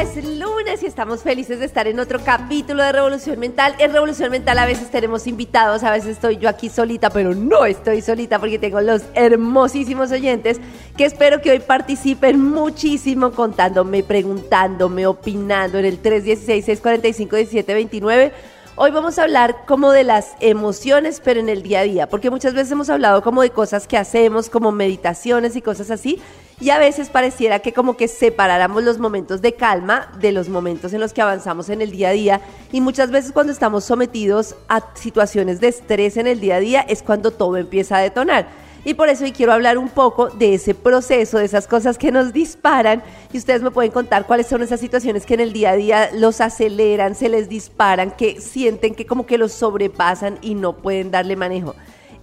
es lunes y estamos felices de estar en otro capítulo de Revolución Mental. En Revolución Mental a veces tenemos invitados, a veces estoy yo aquí solita, pero no estoy solita porque tengo los hermosísimos oyentes que espero que hoy participen muchísimo contándome, preguntándome, opinando en el 316-645-1729 Hoy vamos a hablar como de las emociones, pero en el día a día, porque muchas veces hemos hablado como de cosas que hacemos, como meditaciones y cosas así, y a veces pareciera que como que separáramos los momentos de calma de los momentos en los que avanzamos en el día a día, y muchas veces cuando estamos sometidos a situaciones de estrés en el día a día es cuando todo empieza a detonar. Y por eso hoy quiero hablar un poco de ese proceso, de esas cosas que nos disparan. Y ustedes me pueden contar cuáles son esas situaciones que en el día a día los aceleran, se les disparan, que sienten que como que los sobrepasan y no pueden darle manejo.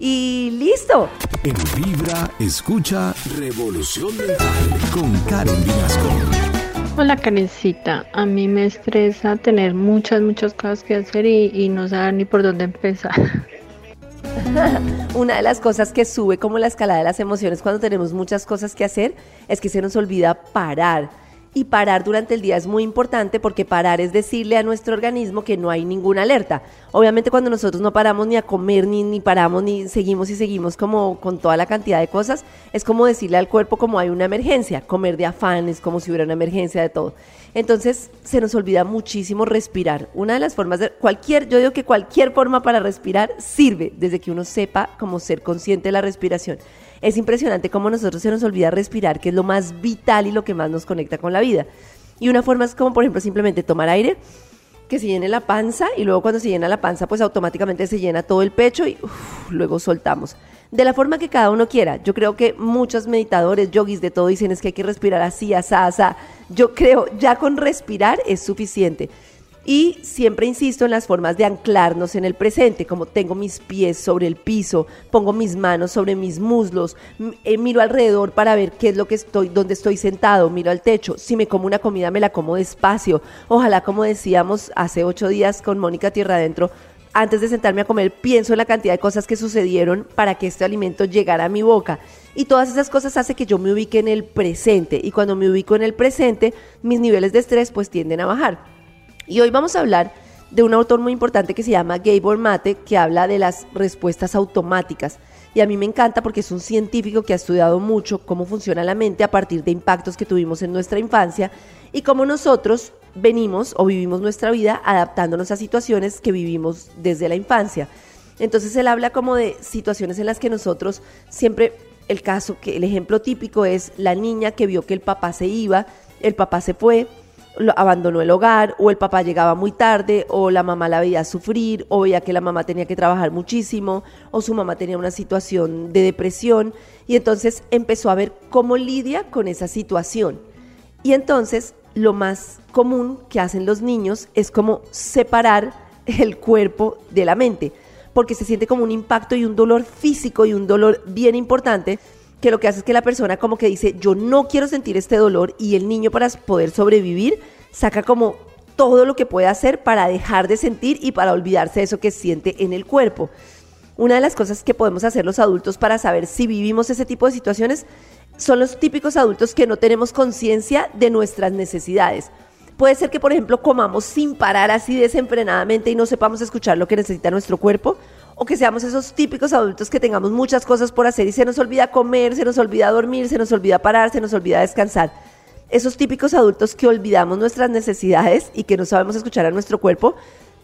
Y listo. En Vibra, escucha Revolución Mental con Karen Vinasco. Hola Karencita, a mí me estresa tener muchas, muchas cosas que hacer y, y no saber ni por dónde empezar. Una de las cosas que sube como la escalada de las emociones cuando tenemos muchas cosas que hacer es que se nos olvida parar y parar durante el día es muy importante porque parar es decirle a nuestro organismo que no hay ninguna alerta. Obviamente cuando nosotros no paramos ni a comer, ni, ni paramos, ni seguimos y seguimos como con toda la cantidad de cosas, es como decirle al cuerpo como hay una emergencia, comer de afán es como si hubiera una emergencia de todo. Entonces se nos olvida muchísimo respirar. Una de las formas de cualquier, yo digo que cualquier forma para respirar sirve desde que uno sepa cómo ser consciente de la respiración. Es impresionante cómo nosotros se nos olvida respirar, que es lo más vital y lo que más nos conecta con la vida. Y una forma es como, por ejemplo, simplemente tomar aire, que se llene la panza y luego cuando se llena la panza, pues automáticamente se llena todo el pecho y luego soltamos. De la forma que cada uno quiera. Yo creo que muchos meditadores, yogis, de todo dicen es que hay que respirar así, asá, asá. Yo creo, ya con respirar es suficiente. Y siempre insisto en las formas de anclarnos en el presente, como tengo mis pies sobre el piso, pongo mis manos sobre mis muslos, eh, miro alrededor para ver qué es lo que estoy, dónde estoy sentado, miro al techo. Si me como una comida, me la como despacio. Ojalá, como decíamos hace ocho días con Mónica Tierra Adentro, antes de sentarme a comer, pienso en la cantidad de cosas que sucedieron para que este alimento llegara a mi boca. Y todas esas cosas hacen que yo me ubique en el presente. Y cuando me ubico en el presente, mis niveles de estrés pues tienden a bajar. Y hoy vamos a hablar de un autor muy importante que se llama Gabor Mate, que habla de las respuestas automáticas. Y a mí me encanta porque es un científico que ha estudiado mucho cómo funciona la mente a partir de impactos que tuvimos en nuestra infancia y cómo nosotros venimos o vivimos nuestra vida adaptándonos a situaciones que vivimos desde la infancia. Entonces él habla como de situaciones en las que nosotros siempre, el caso, que el ejemplo típico es la niña que vio que el papá se iba, el papá se fue, abandonó el hogar, o el papá llegaba muy tarde, o la mamá la veía sufrir, o veía que la mamá tenía que trabajar muchísimo, o su mamá tenía una situación de depresión, y entonces empezó a ver cómo lidia con esa situación. Y entonces lo más común que hacen los niños es como separar el cuerpo de la mente, porque se siente como un impacto y un dolor físico y un dolor bien importante que lo que hace es que la persona como que dice, yo no quiero sentir este dolor y el niño para poder sobrevivir saca como todo lo que puede hacer para dejar de sentir y para olvidarse de eso que siente en el cuerpo. Una de las cosas que podemos hacer los adultos para saber si vivimos ese tipo de situaciones son los típicos adultos que no tenemos conciencia de nuestras necesidades. Puede ser que, por ejemplo, comamos sin parar así desenfrenadamente y no sepamos escuchar lo que necesita nuestro cuerpo, o que seamos esos típicos adultos que tengamos muchas cosas por hacer y se nos olvida comer, se nos olvida dormir, se nos olvida parar, se nos olvida descansar. Esos típicos adultos que olvidamos nuestras necesidades y que no sabemos escuchar a nuestro cuerpo,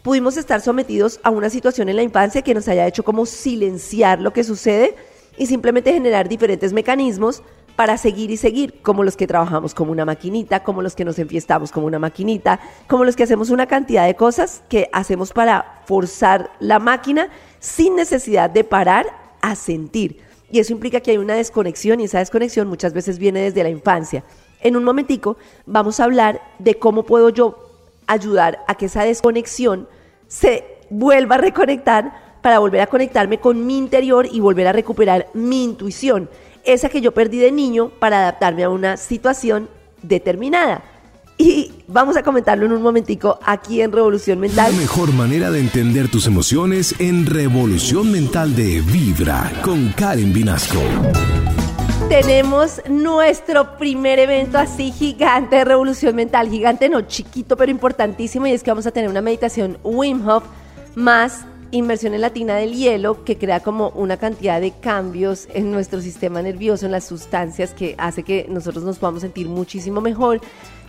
pudimos estar sometidos a una situación en la infancia que nos haya hecho como silenciar lo que sucede y simplemente generar diferentes mecanismos para seguir y seguir, como los que trabajamos como una maquinita, como los que nos enfiestamos como una maquinita, como los que hacemos una cantidad de cosas que hacemos para forzar la máquina sin necesidad de parar a sentir. Y eso implica que hay una desconexión y esa desconexión muchas veces viene desde la infancia. En un momentico vamos a hablar de cómo puedo yo ayudar a que esa desconexión se vuelva a reconectar para volver a conectarme con mi interior y volver a recuperar mi intuición, esa que yo perdí de niño para adaptarme a una situación determinada. Y vamos a comentarlo en un momentico aquí en Revolución Mental. La mejor manera de entender tus emociones en Revolución Mental de Vibra con Karen Vinasco. Tenemos nuestro primer evento así gigante de Revolución Mental, gigante no, chiquito pero importantísimo y es que vamos a tener una meditación Wim Hof más inmersión en la tina del hielo que crea como una cantidad de cambios en nuestro sistema nervioso, en las sustancias que hace que nosotros nos podamos sentir muchísimo mejor.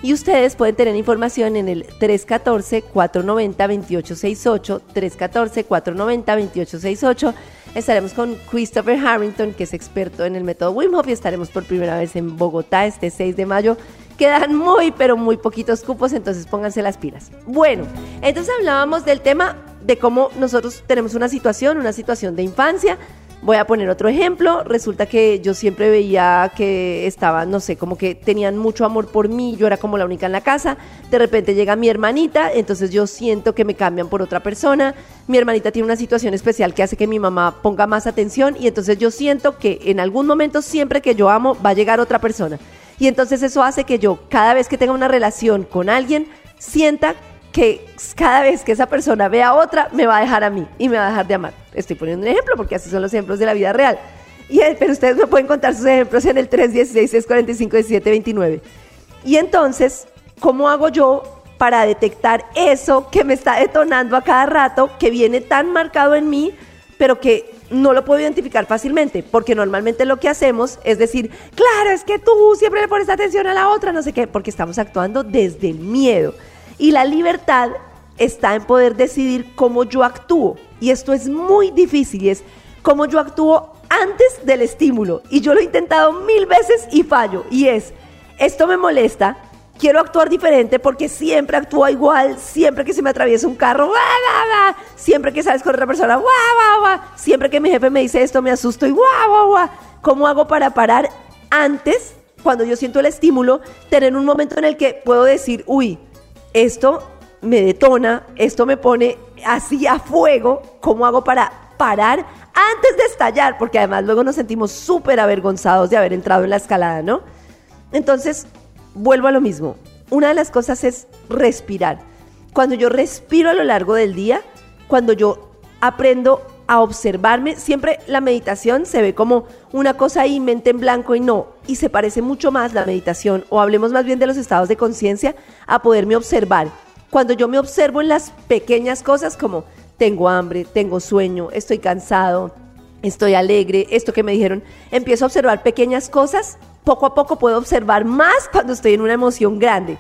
Y ustedes pueden tener información en el 314-490-2868, 314-490-2868. Estaremos con Christopher Harrington, que es experto en el método Wim Hof, y estaremos por primera vez en Bogotá este 6 de mayo. Quedan muy, pero muy poquitos cupos, entonces pónganse las pilas. Bueno, entonces hablábamos del tema de cómo nosotros tenemos una situación, una situación de infancia. Voy a poner otro ejemplo. Resulta que yo siempre veía que estaban, no sé, como que tenían mucho amor por mí. Yo era como la única en la casa. De repente llega mi hermanita, entonces yo siento que me cambian por otra persona. Mi hermanita tiene una situación especial que hace que mi mamá ponga más atención y entonces yo siento que en algún momento siempre que yo amo va a llegar otra persona. Y entonces eso hace que yo cada vez que tenga una relación con alguien sienta que cada vez que esa persona vea a otra, me va a dejar a mí y me va a dejar de amar. Estoy poniendo un ejemplo porque así son los ejemplos de la vida real. Y, eh, pero ustedes me pueden contar sus ejemplos en el 316-645-1729. Y entonces, ¿cómo hago yo para detectar eso que me está detonando a cada rato, que viene tan marcado en mí, pero que no lo puedo identificar fácilmente? Porque normalmente lo que hacemos es decir, claro, es que tú siempre le pones atención a la otra, no sé qué, porque estamos actuando desde el miedo. Y la libertad está en poder decidir cómo yo actúo. Y esto es muy difícil es cómo yo actúo antes del estímulo. Y yo lo he intentado mil veces y fallo. Y es, esto me molesta, quiero actuar diferente porque siempre actúo igual, siempre que se me atraviesa un carro, siempre que sales con otra persona, siempre que mi jefe me dice esto me asusto y ¿Cómo hago para parar antes, cuando yo siento el estímulo, tener un momento en el que puedo decir, uy, esto me detona, esto me pone así a fuego, ¿cómo hago para parar antes de estallar? Porque además luego nos sentimos súper avergonzados de haber entrado en la escalada, ¿no? Entonces, vuelvo a lo mismo. Una de las cosas es respirar. Cuando yo respiro a lo largo del día, cuando yo aprendo a observarme, siempre la meditación se ve como una cosa ahí, mente en blanco y no, y se parece mucho más la meditación, o hablemos más bien de los estados de conciencia, a poderme observar. Cuando yo me observo en las pequeñas cosas como tengo hambre, tengo sueño, estoy cansado, estoy alegre, esto que me dijeron, empiezo a observar pequeñas cosas, poco a poco puedo observar más cuando estoy en una emoción grande.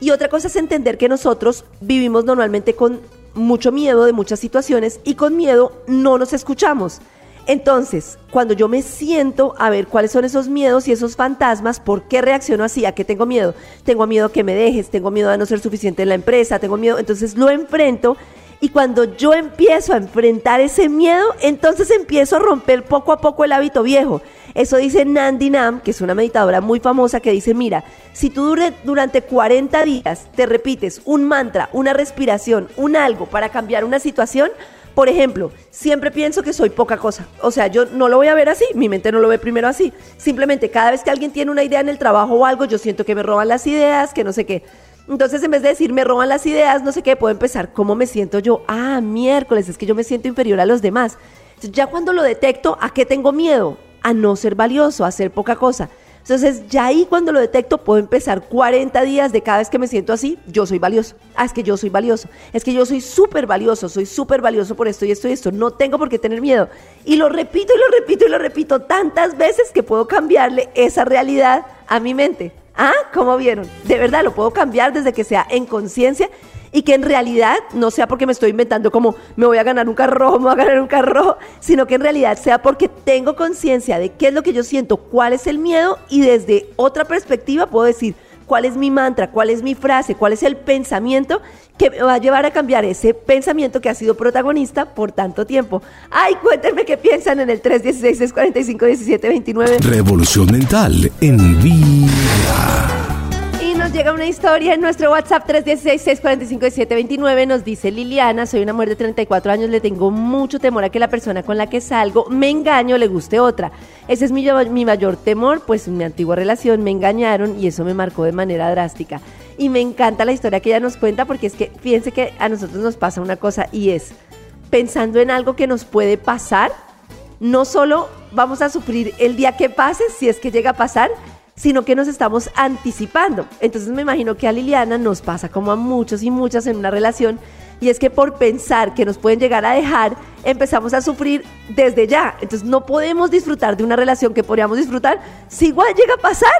Y otra cosa es entender que nosotros vivimos normalmente con mucho miedo de muchas situaciones y con miedo no nos escuchamos. Entonces, cuando yo me siento a ver cuáles son esos miedos y esos fantasmas, ¿por qué reacciono así? ¿A qué tengo miedo? Tengo miedo que me dejes, tengo miedo de no ser suficiente en la empresa, tengo miedo, entonces lo enfrento y cuando yo empiezo a enfrentar ese miedo, entonces empiezo a romper poco a poco el hábito viejo. Eso dice Nandi Nam, que es una meditadora muy famosa, que dice, mira, si tú durante 40 días te repites un mantra, una respiración, un algo para cambiar una situación, por ejemplo, siempre pienso que soy poca cosa. O sea, yo no lo voy a ver así, mi mente no lo ve primero así. Simplemente cada vez que alguien tiene una idea en el trabajo o algo, yo siento que me roban las ideas, que no sé qué. Entonces, en vez de decir me roban las ideas, no sé qué, puedo empezar cómo me siento yo. Ah, miércoles, es que yo me siento inferior a los demás. Entonces, ya cuando lo detecto, ¿a qué tengo miedo? A no ser valioso, a ser poca cosa. Entonces, ya ahí cuando lo detecto, puedo empezar 40 días de cada vez que me siento así, yo soy valioso. Ah, es que yo soy valioso. Es que yo soy súper valioso, soy súper valioso por esto y esto y esto. No tengo por qué tener miedo. Y lo repito y lo repito y lo repito tantas veces que puedo cambiarle esa realidad a mi mente. Ah, ¿cómo vieron? De verdad, lo puedo cambiar desde que sea en conciencia y que en realidad no sea porque me estoy inventando como me voy a ganar un carro rojo, me voy a ganar un carro sino que en realidad sea porque tengo conciencia de qué es lo que yo siento, cuál es el miedo y desde otra perspectiva puedo decir, cuál es mi mantra, cuál es mi frase, cuál es el pensamiento que me va a llevar a cambiar ese pensamiento que ha sido protagonista por tanto tiempo. Ay, cuéntenme qué piensan en el 316-645-1729. Revolución mental en vida. Y nos llega una historia en nuestro WhatsApp 316-645-1729. Nos dice Liliana, soy una mujer de 34 años, le tengo mucho temor a que la persona con la que salgo me engaño, le guste otra. Ese es mi, mi mayor temor, pues en mi antigua relación me engañaron y eso me marcó de manera drástica. Y me encanta la historia que ella nos cuenta porque es que fíjense que a nosotros nos pasa una cosa y es pensando en algo que nos puede pasar, no solo vamos a sufrir el día que pase, si es que llega a pasar, sino que nos estamos anticipando. Entonces me imagino que a Liliana nos pasa como a muchos y muchas en una relación, y es que por pensar que nos pueden llegar a dejar, empezamos a sufrir desde ya. Entonces no podemos disfrutar de una relación que podríamos disfrutar. Si igual llega a pasar,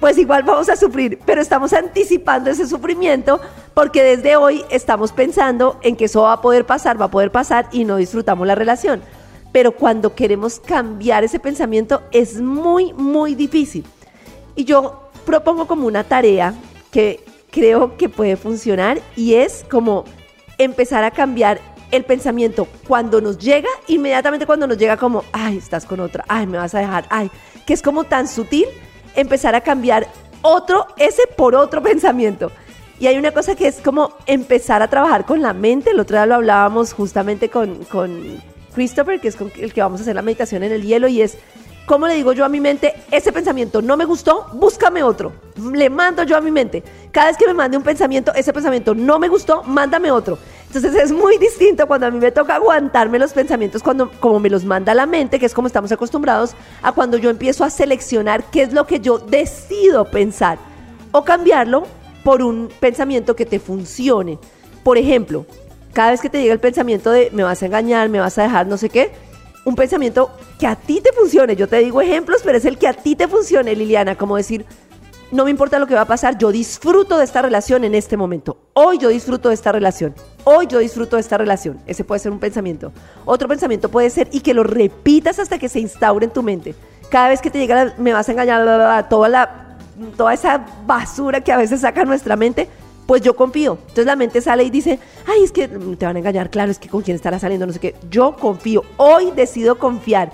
pues igual vamos a sufrir, pero estamos anticipando ese sufrimiento porque desde hoy estamos pensando en que eso va a poder pasar, va a poder pasar y no disfrutamos la relación. Pero cuando queremos cambiar ese pensamiento es muy, muy difícil. Y yo propongo como una tarea que creo que puede funcionar y es como empezar a cambiar el pensamiento cuando nos llega, inmediatamente cuando nos llega como, ay, estás con otra, ay, me vas a dejar, ay, que es como tan sutil empezar a cambiar otro, ese por otro pensamiento. Y hay una cosa que es como empezar a trabajar con la mente. El otro día lo hablábamos justamente con, con Christopher, que es con el que vamos a hacer la meditación en el hielo, y es ¿Cómo le digo yo a mi mente, ese pensamiento no me gustó, búscame otro? Le mando yo a mi mente. Cada vez que me mande un pensamiento, ese pensamiento no me gustó, mándame otro. Entonces es muy distinto cuando a mí me toca aguantarme los pensamientos cuando, como me los manda la mente, que es como estamos acostumbrados, a cuando yo empiezo a seleccionar qué es lo que yo decido pensar o cambiarlo por un pensamiento que te funcione. Por ejemplo, cada vez que te llega el pensamiento de me vas a engañar, me vas a dejar, no sé qué, un pensamiento que a ti te funcione. Yo te digo ejemplos, pero es el que a ti te funcione, Liliana, como decir, no me importa lo que va a pasar, yo disfruto de esta relación en este momento. Hoy yo disfruto de esta relación. Hoy yo disfruto de esta relación. Ese puede ser un pensamiento. Otro pensamiento puede ser y que lo repitas hasta que se instaure en tu mente. Cada vez que te llega, me vas a engañar, toda, la, toda esa basura que a veces saca nuestra mente, pues yo confío. Entonces la mente sale y dice, ay, es que te van a engañar, claro, es que con quién estará saliendo, no sé qué. Yo confío, hoy decido confiar.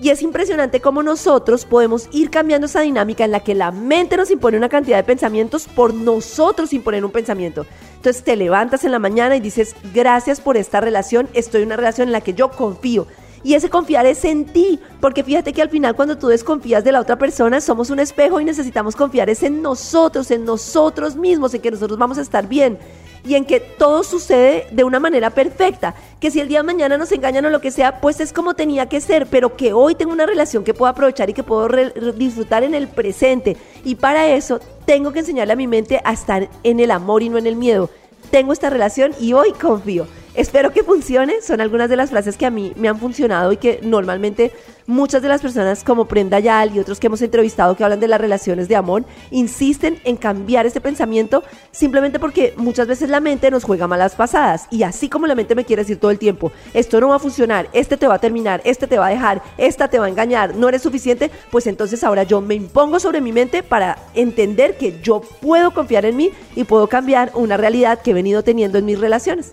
Y es impresionante cómo nosotros podemos ir cambiando esa dinámica en la que la mente nos impone una cantidad de pensamientos por nosotros imponer un pensamiento. Entonces te levantas en la mañana y dices, gracias por esta relación, estoy en una relación en la que yo confío. Y ese confiar es en ti, porque fíjate que al final cuando tú desconfías de la otra persona, somos un espejo y necesitamos confiar es en nosotros, en nosotros mismos, en que nosotros vamos a estar bien y en que todo sucede de una manera perfecta. Que si el día de mañana nos engañan o lo que sea, pues es como tenía que ser, pero que hoy tengo una relación que puedo aprovechar y que puedo disfrutar en el presente. Y para eso tengo que enseñarle a mi mente a estar en el amor y no en el miedo. Tengo esta relación y hoy confío. Espero que funcione. Son algunas de las frases que a mí me han funcionado y que normalmente muchas de las personas como Prenda Yal y otros que hemos entrevistado que hablan de las relaciones de amor insisten en cambiar este pensamiento simplemente porque muchas veces la mente nos juega malas pasadas y así como la mente me quiere decir todo el tiempo, esto no va a funcionar, este te va a terminar, este te va a dejar, esta te va a engañar, no eres suficiente, pues entonces ahora yo me impongo sobre mi mente para entender que yo puedo confiar en mí y puedo cambiar una realidad que he venido teniendo en mis relaciones.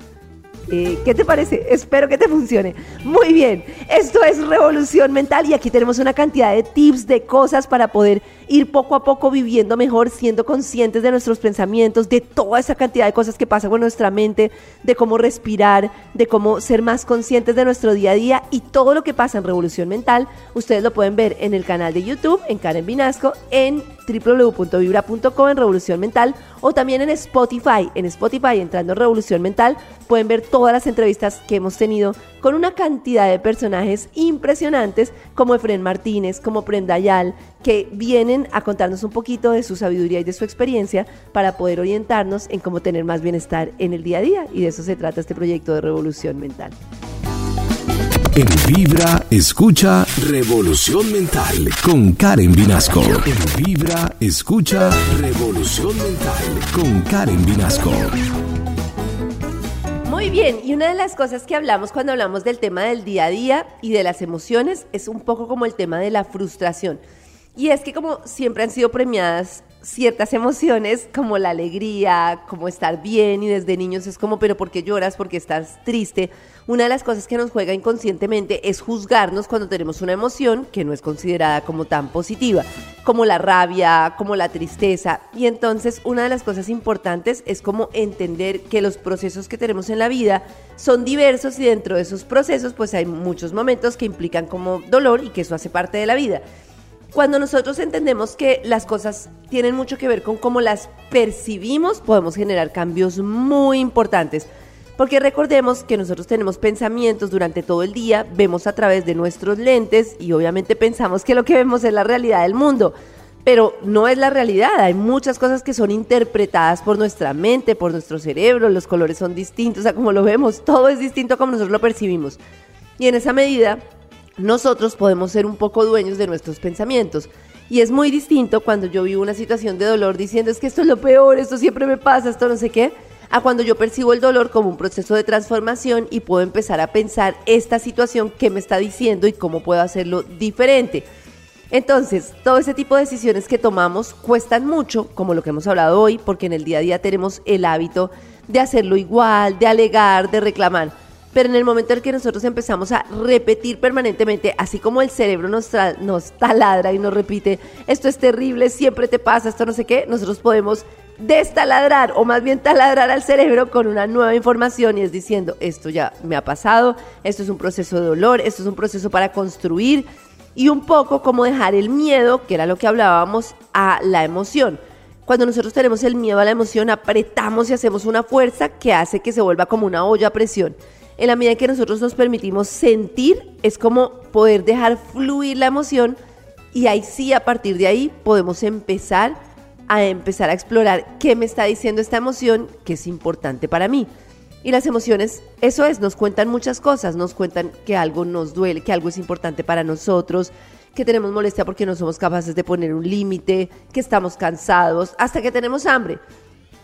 Eh, ¿Qué te parece? Espero que te funcione. Muy bien, esto es Revolución Mental y aquí tenemos una cantidad de tips, de cosas para poder ir poco a poco viviendo mejor, siendo conscientes de nuestros pensamientos, de toda esa cantidad de cosas que pasan con nuestra mente, de cómo respirar, de cómo ser más conscientes de nuestro día a día y todo lo que pasa en Revolución Mental, ustedes lo pueden ver en el canal de YouTube, en Karen Vinasco, en www.vibra.com en Revolución Mental o también en Spotify. En Spotify, entrando en Revolución Mental, pueden ver todas las entrevistas que hemos tenido con una cantidad de personajes impresionantes como Efren Martínez, como Prenda Yal, que vienen a contarnos un poquito de su sabiduría y de su experiencia para poder orientarnos en cómo tener más bienestar en el día a día. Y de eso se trata este proyecto de Revolución Mental. En Vibra, escucha Revolución Mental con Karen Vinasco. En Vibra, escucha Revolución Mental con Karen Vinasco. Muy bien, y una de las cosas que hablamos cuando hablamos del tema del día a día y de las emociones es un poco como el tema de la frustración. Y es que como siempre han sido premiadas ciertas emociones como la alegría, como estar bien y desde niños es como, pero ¿por qué lloras? ¿Por qué estás triste? Una de las cosas que nos juega inconscientemente es juzgarnos cuando tenemos una emoción que no es considerada como tan positiva, como la rabia, como la tristeza. Y entonces una de las cosas importantes es como entender que los procesos que tenemos en la vida son diversos y dentro de esos procesos pues hay muchos momentos que implican como dolor y que eso hace parte de la vida. Cuando nosotros entendemos que las cosas tienen mucho que ver con cómo las percibimos, podemos generar cambios muy importantes. Porque recordemos que nosotros tenemos pensamientos durante todo el día, vemos a través de nuestros lentes y obviamente pensamos que lo que vemos es la realidad del mundo. Pero no es la realidad, hay muchas cosas que son interpretadas por nuestra mente, por nuestro cerebro, los colores son distintos, sea, como lo vemos, todo es distinto como nosotros lo percibimos. Y en esa medida, nosotros podemos ser un poco dueños de nuestros pensamientos. Y es muy distinto cuando yo vivo una situación de dolor diciendo es que esto es lo peor, esto siempre me pasa, esto no sé qué, a cuando yo percibo el dolor como un proceso de transformación y puedo empezar a pensar esta situación que me está diciendo y cómo puedo hacerlo diferente. Entonces, todo ese tipo de decisiones que tomamos cuestan mucho, como lo que hemos hablado hoy, porque en el día a día tenemos el hábito de hacerlo igual, de alegar, de reclamar pero en el momento en que nosotros empezamos a repetir permanentemente, así como el cerebro nos, nos taladra y nos repite, esto es terrible, siempre te pasa, esto no sé qué, nosotros podemos destaladrar o más bien taladrar al cerebro con una nueva información y es diciendo, esto ya me ha pasado, esto es un proceso de dolor, esto es un proceso para construir y un poco como dejar el miedo, que era lo que hablábamos, a la emoción. Cuando nosotros tenemos el miedo a la emoción, apretamos y hacemos una fuerza que hace que se vuelva como una olla a presión en la medida que nosotros nos permitimos sentir, es como poder dejar fluir la emoción y ahí sí, a partir de ahí, podemos empezar a empezar a explorar qué me está diciendo esta emoción que es importante para mí. Y las emociones, eso es, nos cuentan muchas cosas, nos cuentan que algo nos duele, que algo es importante para nosotros, que tenemos molestia porque no somos capaces de poner un límite, que estamos cansados, hasta que tenemos hambre.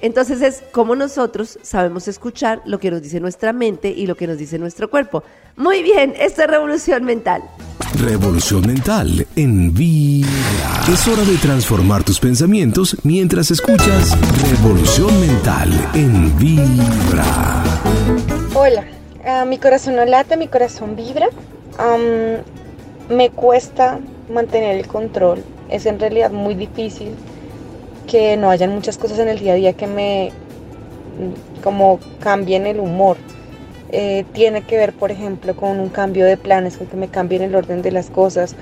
Entonces es como nosotros sabemos escuchar lo que nos dice nuestra mente y lo que nos dice nuestro cuerpo. Muy bien, esto es revolución mental. Revolución mental en Vibra. Es hora de transformar tus pensamientos mientras escuchas Revolución mental en Vibra. Hola, ah, mi corazón no late, mi corazón vibra. me cuesta mantener el control. Es en realidad muy difícil que no hayan muchas cosas en el día a día que me como cambien el humor. Eh, tiene que ver, por ejemplo, con un cambio de planes, con que me cambien el orden de las cosas,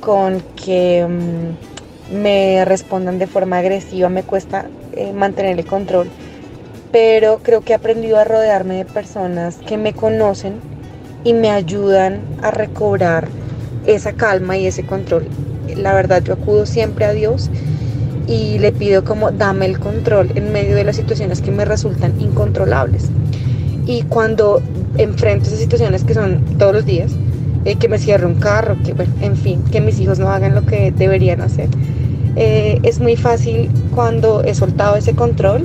con que mm, me respondan de forma agresiva, me cuesta eh, mantener el control. Pero creo que he aprendido a rodearme de personas que me conocen y me ayudan a recobrar esa calma y ese control. La verdad, yo acudo siempre a Dios y le pido como dame el control en medio de las situaciones que me resultan incontrolables. Y cuando enfrento esas situaciones que son todos los días, eh, que me cierre un carro, que bueno, en fin, que mis hijos no hagan lo que deberían hacer, eh, es muy fácil cuando he soltado ese control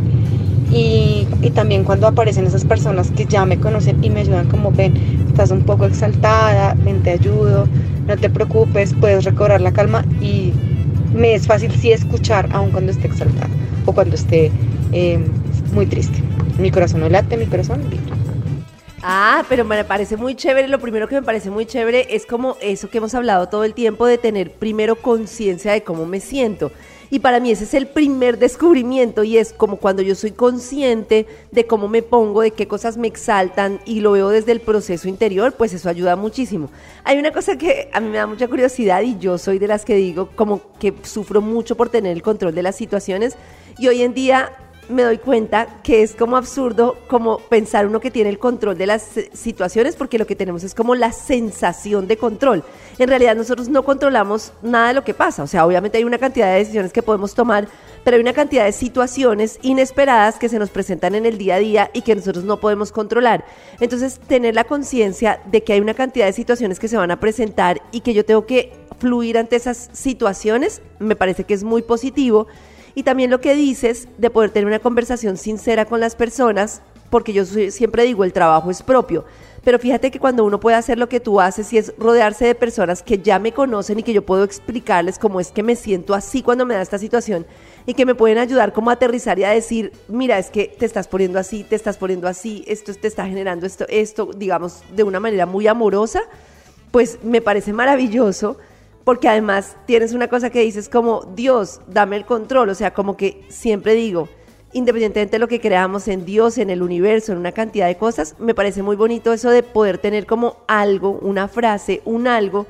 y, y, también cuando aparecen esas personas que ya me conocen y me ayudan como ven, estás un poco exaltada, ven te ayudo, no te preocupes, puedes recobrar la calma y me es fácil sí escuchar aun cuando esté exaltada o cuando esté em, muy triste. Mi corazón no late, mi corazón vibra. Ah, pero me parece muy chévere. Lo primero que me parece muy chévere es como eso que hemos hablado todo el tiempo de tener primero conciencia de cómo me siento. Y para mí ese es el primer descubrimiento y es como cuando yo soy consciente de cómo me pongo, de qué cosas me exaltan y lo veo desde el proceso interior, pues eso ayuda muchísimo. Hay una cosa que a mí me da mucha curiosidad y yo soy de las que digo como que sufro mucho por tener el control de las situaciones y hoy en día me doy cuenta que es como absurdo como pensar uno que tiene el control de las situaciones porque lo que tenemos es como la sensación de control. En realidad nosotros no controlamos nada de lo que pasa, o sea, obviamente hay una cantidad de decisiones que podemos tomar, pero hay una cantidad de situaciones inesperadas que se nos presentan en el día a día y que nosotros no podemos controlar. Entonces, tener la conciencia de que hay una cantidad de situaciones que se van a presentar y que yo tengo que fluir ante esas situaciones, me parece que es muy positivo y también lo que dices de poder tener una conversación sincera con las personas porque yo siempre digo, el trabajo es propio. Pero fíjate que cuando uno puede hacer lo que tú haces y es rodearse de personas que ya me conocen y que yo puedo explicarles cómo es que me siento así cuando me da esta situación y que me pueden ayudar como a aterrizar y a decir, mira, es que te estás poniendo así, te estás poniendo así, esto te está generando esto, esto, digamos, de una manera muy amorosa, pues me parece maravilloso porque además tienes una cosa que dices como, Dios, dame el control, o sea, como que siempre digo, independientemente de lo que creamos en Dios, en el universo, en una cantidad de cosas, me parece muy bonito eso de poder tener como algo, una frase, un algo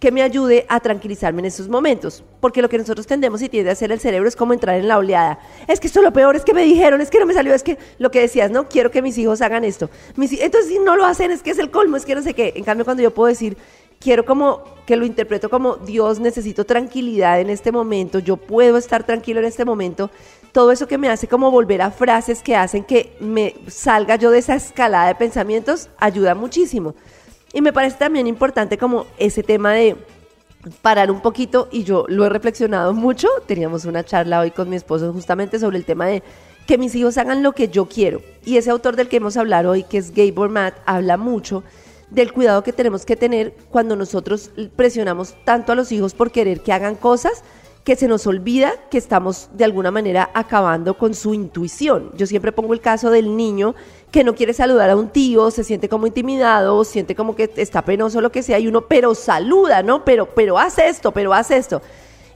que me ayude a tranquilizarme en esos momentos. Porque lo que nosotros tendemos y tiende a hacer el cerebro es como entrar en la oleada. Es que esto es lo peor, es que me dijeron, es que no me salió, es que lo que decías, no, quiero que mis hijos hagan esto. Mis entonces, si no lo hacen, es que es el colmo, es que no sé qué. En cambio, cuando yo puedo decir, quiero como que lo interpreto como Dios, necesito tranquilidad en este momento, yo puedo estar tranquilo en este momento. Todo eso que me hace como volver a frases que hacen que me salga yo de esa escalada de pensamientos ayuda muchísimo. Y me parece también importante como ese tema de parar un poquito y yo lo he reflexionado mucho. Teníamos una charla hoy con mi esposo justamente sobre el tema de que mis hijos hagan lo que yo quiero. Y ese autor del que hemos hablado hoy, que es Gabor Matt, habla mucho del cuidado que tenemos que tener cuando nosotros presionamos tanto a los hijos por querer que hagan cosas que se nos olvida que estamos de alguna manera acabando con su intuición. Yo siempre pongo el caso del niño que no quiere saludar a un tío, se siente como intimidado, siente como que está penoso lo que sea y uno, pero saluda, ¿no? Pero pero hace esto, pero hace esto.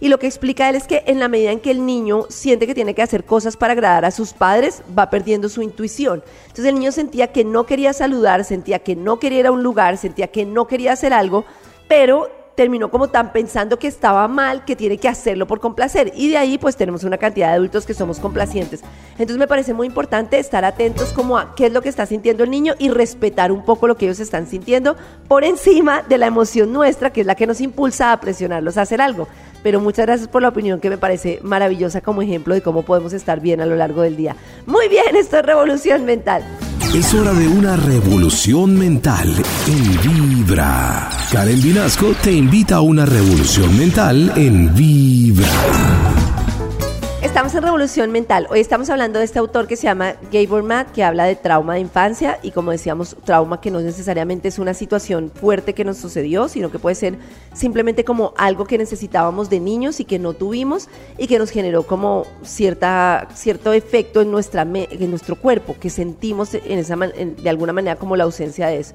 Y lo que explica él es que en la medida en que el niño siente que tiene que hacer cosas para agradar a sus padres, va perdiendo su intuición. Entonces el niño sentía que no quería saludar, sentía que no quería ir a un lugar, sentía que no quería hacer algo, pero terminó como tan pensando que estaba mal, que tiene que hacerlo por complacer. Y de ahí pues tenemos una cantidad de adultos que somos complacientes. Entonces me parece muy importante estar atentos como a qué es lo que está sintiendo el niño y respetar un poco lo que ellos están sintiendo por encima de la emoción nuestra, que es la que nos impulsa a presionarlos a hacer algo. Pero muchas gracias por la opinión que me parece maravillosa como ejemplo de cómo podemos estar bien a lo largo del día. Muy bien, esto es Revolución Mental. Es hora de una revolución mental en Vibra. Karen Vinasco te invita a una revolución mental en Vibra. Estamos en Revolución Mental. Hoy estamos hablando de este autor que se llama Gabor Matt, que habla de trauma de infancia y como decíamos, trauma que no necesariamente es una situación fuerte que nos sucedió, sino que puede ser simplemente como algo que necesitábamos de niños y que no tuvimos y que nos generó como cierta, cierto efecto en, nuestra en nuestro cuerpo, que sentimos en esa de alguna manera como la ausencia de eso.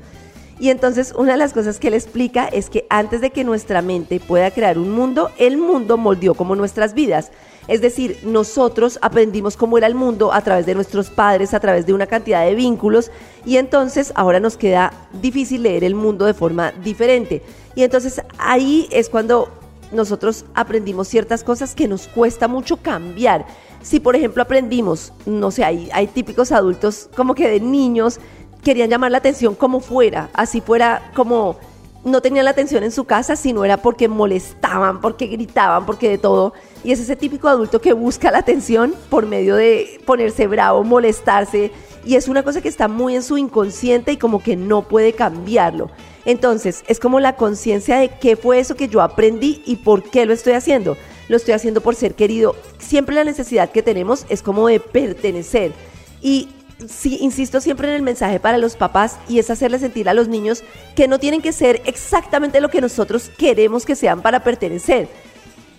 Y entonces una de las cosas que él explica es que antes de que nuestra mente pueda crear un mundo, el mundo moldeó como nuestras vidas. Es decir, nosotros aprendimos cómo era el mundo a través de nuestros padres, a través de una cantidad de vínculos, y entonces ahora nos queda difícil leer el mundo de forma diferente. Y entonces ahí es cuando nosotros aprendimos ciertas cosas que nos cuesta mucho cambiar. Si por ejemplo aprendimos, no sé, hay, hay típicos adultos como que de niños querían llamar la atención como fuera, así fuera como no tenían la atención en su casa, sino era porque molestaban, porque gritaban, porque de todo. Y es ese típico adulto que busca la atención por medio de ponerse bravo, molestarse. Y es una cosa que está muy en su inconsciente y como que no puede cambiarlo. Entonces, es como la conciencia de qué fue eso que yo aprendí y por qué lo estoy haciendo. Lo estoy haciendo por ser querido. Siempre la necesidad que tenemos es como de pertenecer. Y sí, insisto siempre en el mensaje para los papás y es hacerle sentir a los niños que no tienen que ser exactamente lo que nosotros queremos que sean para pertenecer.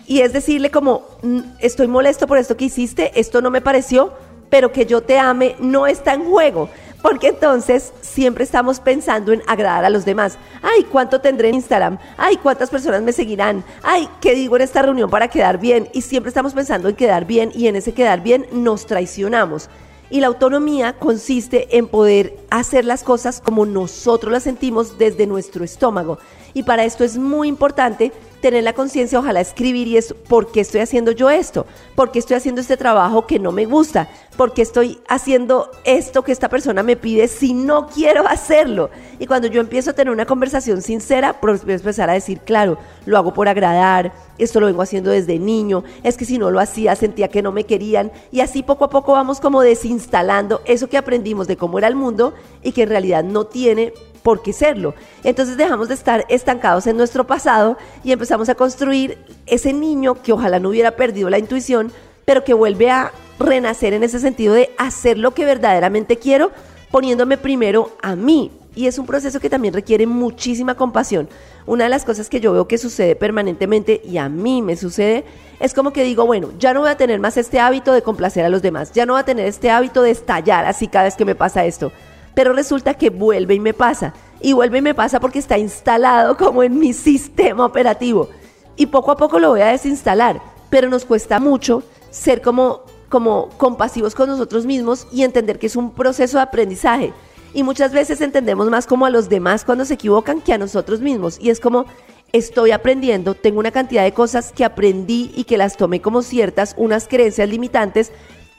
Y es decirle como, "Mm, estoy molesto por esto que hiciste, esto no me pareció, pero que yo te ame no está en juego. Porque entonces siempre estamos pensando en agradar a los demás. Ay, ¿cuánto tendré en Instagram? Ay, ¿cuántas personas me seguirán? Ay, ¿qué digo en esta reunión para quedar bien? Y siempre estamos pensando en quedar bien y en ese quedar bien nos traicionamos. Y la autonomía consiste en poder hacer las cosas como nosotros las sentimos desde nuestro estómago. Y para esto es muy importante tener la conciencia, ojalá escribir y es por qué estoy haciendo yo esto, por qué estoy haciendo este trabajo que no me gusta, por qué estoy haciendo esto que esta persona me pide si no quiero hacerlo. Y cuando yo empiezo a tener una conversación sincera, pues voy a empezar a decir, claro, lo hago por agradar, esto lo vengo haciendo desde niño, es que si no lo hacía sentía que no me querían y así poco a poco vamos como desinstalando eso que aprendimos de cómo era el mundo y que en realidad no tiene por qué serlo. Entonces dejamos de estar estancados en nuestro pasado y empezamos a construir ese niño que ojalá no hubiera perdido la intuición, pero que vuelve a renacer en ese sentido de hacer lo que verdaderamente quiero poniéndome primero a mí. Y es un proceso que también requiere muchísima compasión. Una de las cosas que yo veo que sucede permanentemente y a mí me sucede es como que digo, bueno, ya no voy a tener más este hábito de complacer a los demás, ya no voy a tener este hábito de estallar así cada vez que me pasa esto. Pero resulta que vuelve y me pasa. Y vuelve y me pasa porque está instalado como en mi sistema operativo. Y poco a poco lo voy a desinstalar. Pero nos cuesta mucho ser como, como compasivos con nosotros mismos y entender que es un proceso de aprendizaje. Y muchas veces entendemos más como a los demás cuando se equivocan que a nosotros mismos. Y es como, estoy aprendiendo, tengo una cantidad de cosas que aprendí y que las tomé como ciertas, unas creencias limitantes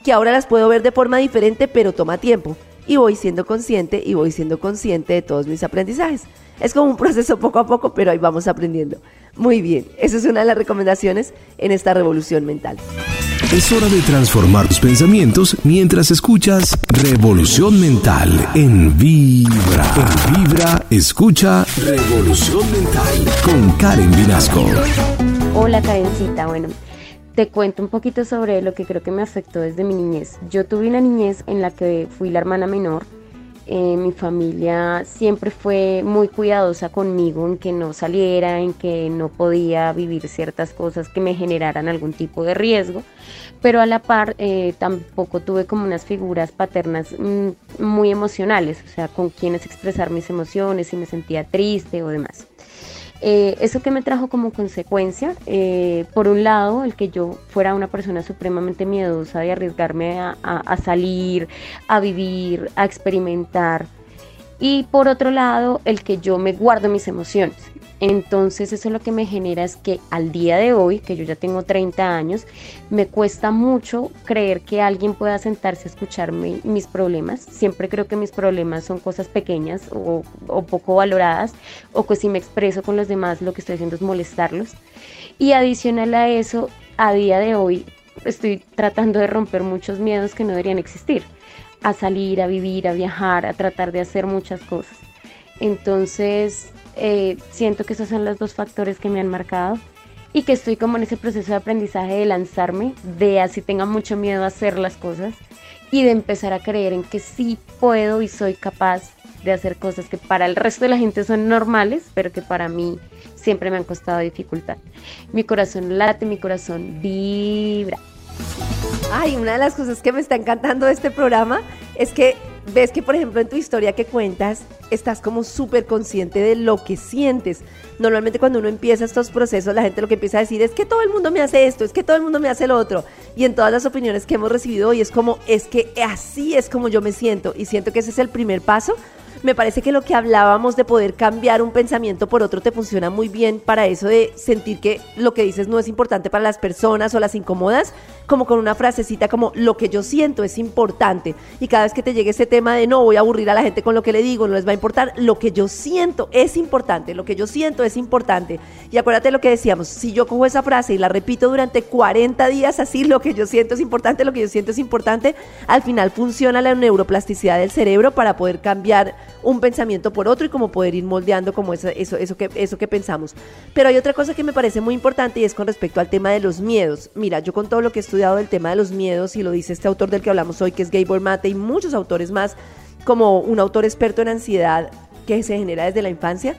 que ahora las puedo ver de forma diferente, pero toma tiempo. Y voy siendo consciente y voy siendo consciente de todos mis aprendizajes. Es como un proceso poco a poco, pero ahí vamos aprendiendo. Muy bien, esa es una de las recomendaciones en esta revolución mental. Es hora de transformar tus pensamientos mientras escuchas Revolución Mental en Vibra. En Vibra, escucha Revolución Mental con Karen Vinasco. Hola Karencita, bueno, te cuento un poquito sobre lo que creo que me afectó desde mi niñez. Yo tuve una niñez en la que fui la hermana menor eh, mi familia siempre fue muy cuidadosa conmigo en que no saliera, en que no podía vivir ciertas cosas que me generaran algún tipo de riesgo, pero a la par eh, tampoco tuve como unas figuras paternas mm, muy emocionales, o sea, con quienes expresar mis emociones, si me sentía triste o demás. Eh, eso que me trajo como consecuencia, eh, por un lado, el que yo fuera una persona supremamente miedosa de arriesgarme a salir, a vivir, a experimentar. Y por otro lado, el que yo me guardo mis emociones. Entonces eso lo que me genera es que al día de hoy, que yo ya tengo 30 años, me cuesta mucho creer que alguien pueda sentarse a escucharme mis problemas. Siempre creo que mis problemas son cosas pequeñas o, poco valoradas o que si me expreso con los demás lo que estoy haciendo es molestarlos. Y adicional a eso, a día de hoy estoy tratando de romper muchos miedos que no deberían existir. A salir, a vivir, a viajar, a tratar de hacer muchas cosas. Entonces, eh, siento que esos son los dos factores que me han marcado y que estoy como en ese proceso de aprendizaje de lanzarme, de así tenga mucho miedo a hacer las cosas y de empezar a creer en que sí puedo y soy capaz de hacer cosas que para el resto de la gente son normales, pero que para mí siempre me han costado dificultad. Mi corazón late, mi corazón vibra. Ay, una de las cosas que me está encantando de este programa es que ves que, por ejemplo, en tu historia que cuentas, estás como súper consciente de lo que sientes. Normalmente cuando uno empieza estos procesos, la gente lo que empieza a decir es que todo el mundo me hace esto, es que todo el mundo me hace lo otro. Y en todas las opiniones que hemos recibido hoy es como, es que así es como yo me siento. Y siento que ese es el primer paso me parece que lo que hablábamos de poder cambiar un pensamiento por otro te funciona muy bien para eso de sentir que lo que dices no es importante para las personas o las incomodas, como con una frasecita como lo que yo siento es importante. Y cada vez que te llegue ese tema de no voy a aburrir a la gente con lo que le digo, no les va a importar, lo que yo siento es importante, lo que yo siento es importante. Y acuérdate lo que decíamos, si yo cojo esa frase y la repito durante 40 días así, lo que yo siento es importante, lo que yo siento es importante, al final funciona la neuroplasticidad del cerebro para poder cambiar un pensamiento por otro y como poder ir moldeando como eso, eso, eso, que, eso que pensamos. Pero hay otra cosa que me parece muy importante y es con respecto al tema de los miedos. Mira, yo con todo lo que he estudiado del tema de los miedos y lo dice este autor del que hablamos hoy, que es Gabor Mate y muchos autores más, como un autor experto en ansiedad que se genera desde la infancia,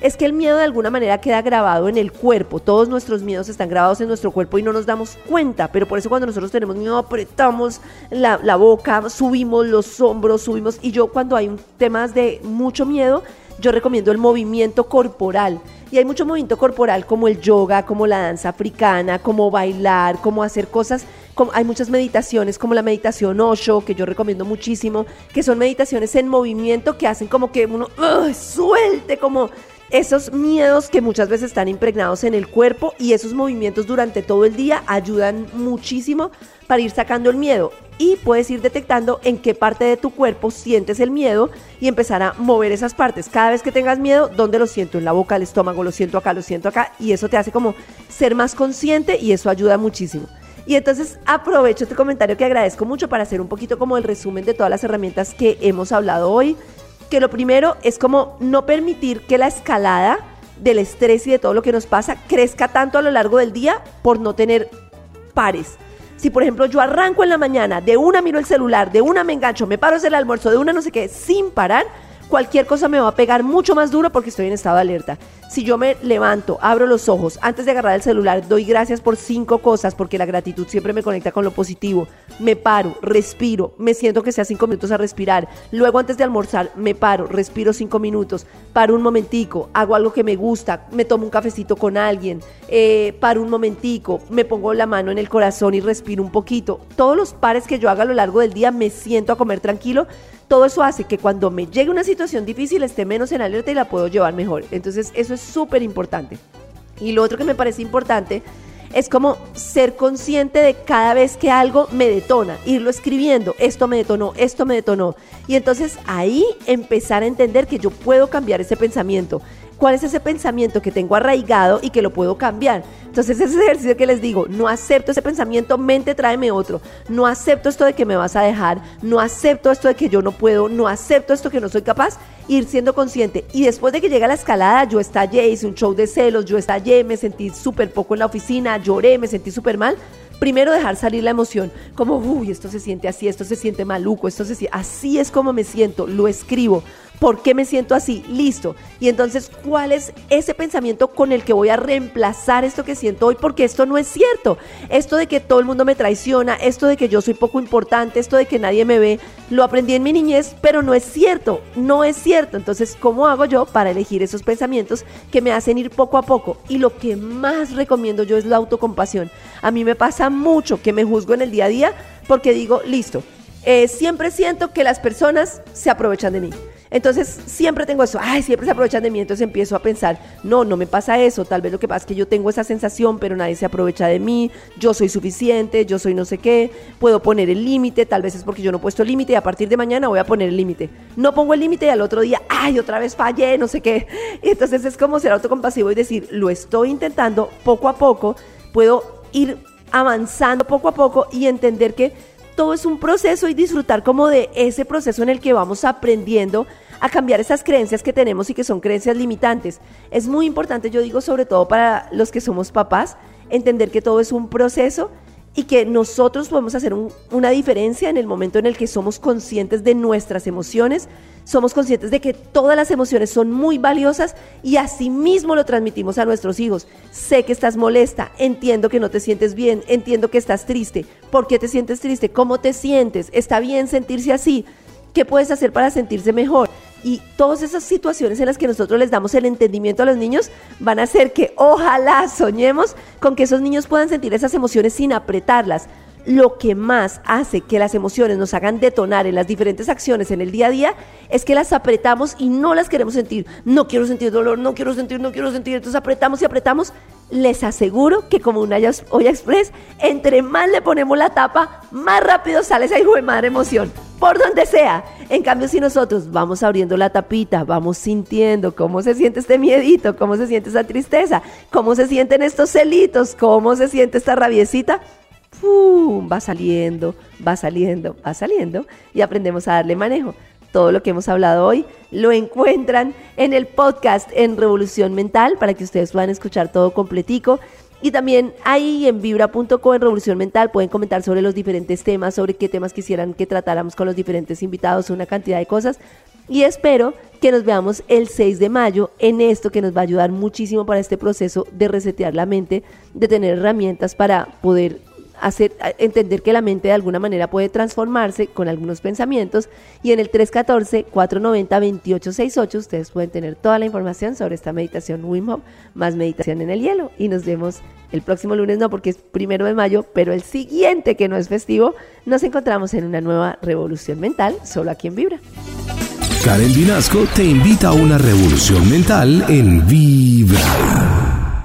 es que el miedo de alguna manera queda grabado en el cuerpo. Todos nuestros miedos están grabados en nuestro cuerpo y no nos damos cuenta. Pero por eso cuando nosotros tenemos miedo apretamos la, la boca, subimos los hombros, subimos. Y yo cuando hay un temas de mucho miedo, yo recomiendo el movimiento corporal. Y hay mucho movimiento corporal como el yoga, como la danza africana, como bailar, como hacer cosas. Hay muchas meditaciones como la meditación Osho, que yo recomiendo muchísimo, que son meditaciones en movimiento que hacen como que uno suelte, como esos miedos que muchas veces están impregnados en el cuerpo y esos movimientos durante todo el día ayudan muchísimo para ir sacando el miedo y puedes ir detectando en qué parte de tu cuerpo sientes el miedo y empezar a mover esas partes. Cada vez que tengas miedo, ¿dónde lo siento? En la boca, el estómago, lo siento acá, lo siento acá y eso te hace como ser más consciente y eso ayuda muchísimo. Y entonces aprovecho este comentario que agradezco mucho para hacer un poquito como el resumen de todas las herramientas que hemos hablado hoy que lo primero es como no permitir que la escalada del estrés y de todo lo que nos pasa crezca tanto a lo largo del día por no tener pares. Si por ejemplo yo arranco en la mañana, de una miro el celular, de una me engancho, me paro a el almuerzo, de una no sé qué, sin parar, cualquier cosa me va a pegar mucho más duro porque estoy en estado de alerta. Si yo me levanto, abro los ojos, antes de agarrar el celular, doy gracias por cinco cosas porque la gratitud siempre me conecta con lo positivo. Me paro, respiro, me siento que sea cinco minutos a respirar. Luego antes de almorzar, me paro, respiro cinco minutos, paro un momentico, hago algo que me gusta, me tomo un cafecito con alguien, eh, paro un momentico, me pongo la mano en el corazón y respiro un poquito. Todos los pares que yo haga a lo largo del día me siento a comer tranquilo todo eso hace que cuando me llegue una situación difícil esté menos en alerta y la puedo llevar mejor. Entonces eso es súper importante. Y lo otro que me parece importante es como ser consciente de cada vez que algo me detona, irlo escribiendo, esto me detonó, esto me detonó. Y entonces ahí empezar a entender que yo puedo cambiar ese pensamiento. ¿Cuál es ese pensamiento que tengo arraigado y que lo puedo cambiar? Entonces ese ejercicio que les digo, no acepto ese pensamiento, mente tráeme otro, no acepto esto de que me vas a dejar, no acepto esto de que yo no puedo, no acepto esto que no soy capaz, ir siendo consciente. Y después de que llega la escalada, yo estallé, hice un show de celos, yo estallé, me sentí súper poco en la oficina, lloré, me sentí súper mal. Primero dejar salir la emoción, como, uy, esto se siente así, esto se siente maluco, esto se siente, así es como me siento, lo escribo, ¿Por qué me siento así? Listo. Y entonces, ¿cuál es ese pensamiento con el que voy a reemplazar esto que siento hoy? Porque esto no es cierto. Esto de que todo el mundo me traiciona, esto de que yo soy poco importante, esto de que nadie me ve, lo aprendí en mi niñez, pero no es cierto. No es cierto. Entonces, ¿cómo hago yo para elegir esos pensamientos que me hacen ir poco a poco? Y lo que más recomiendo yo es la autocompasión. A mí me pasa mucho que me juzgo en el día a día porque digo, listo, eh, siempre siento que las personas se aprovechan de mí. Entonces siempre tengo eso, ay, siempre se aprovechan de mí, entonces empiezo a pensar, no, no me pasa eso, tal vez lo que pasa es que yo tengo esa sensación, pero nadie se aprovecha de mí, yo soy suficiente, yo soy no sé qué, puedo poner el límite, tal vez es porque yo no he puesto el límite y a partir de mañana voy a poner el límite. No pongo el límite y al otro día, ay, otra vez fallé, no sé qué. Entonces es como ser autocompasivo y decir, lo estoy intentando poco a poco, puedo ir avanzando poco a poco y entender que todo es un proceso y disfrutar como de ese proceso en el que vamos aprendiendo a cambiar esas creencias que tenemos y que son creencias limitantes. Es muy importante, yo digo, sobre todo para los que somos papás, entender que todo es un proceso y que nosotros podemos hacer una diferencia en el momento en el que somos conscientes de nuestras emociones, somos conscientes de que todas las emociones son muy valiosas y asimismo lo transmitimos a nuestros hijos. Sé que estás molesta, entiendo que no te sientes bien, entiendo que estás triste. ¿Por qué te sientes triste? ¿Cómo te sientes? ¿Está bien sentirse así? ¿Qué puedes hacer para sentirse mejor? Y todas esas situaciones en las que nosotros les damos el entendimiento a los niños van a hacer que ojalá soñemos con que esos niños puedan sentir esas emociones sin apretarlas. Lo que más hace que las emociones nos hagan detonar en las diferentes acciones en el día a día es que las apretamos y no las queremos sentir. No quiero sentir dolor, no quiero sentir, no quiero sentir. Entonces apretamos y apretamos. Les aseguro que como una olla express, entre más le ponemos la tapa, más rápido sale esa hijo de madre emoción por donde sea. En cambio, si nosotros vamos abriendo la tapita, vamos sintiendo cómo se siente este miedito, cómo se siente esa tristeza, cómo se sienten estos celitos, cómo se siente esta rabiecita, ¡pum! va saliendo, va saliendo, va saliendo y aprendemos a darle manejo. Todo lo que hemos hablado hoy lo encuentran en el podcast en Revolución Mental para que ustedes puedan escuchar todo completico. Y también ahí en vibra.co en Revolución Mental pueden comentar sobre los diferentes temas, sobre qué temas quisieran que tratáramos con los diferentes invitados, una cantidad de cosas. Y espero que nos veamos el 6 de mayo en esto que nos va a ayudar muchísimo para este proceso de resetear la mente, de tener herramientas para poder hacer entender que la mente de alguna manera puede transformarse con algunos pensamientos y en el 314-490-2868 ustedes pueden tener toda la información sobre esta meditación Wim Hof más meditación en el hielo y nos vemos el próximo lunes no porque es primero de mayo pero el siguiente que no es festivo nos encontramos en una nueva revolución mental solo aquí en Vibra Karen Vinasco te invita a una revolución mental en Vibra.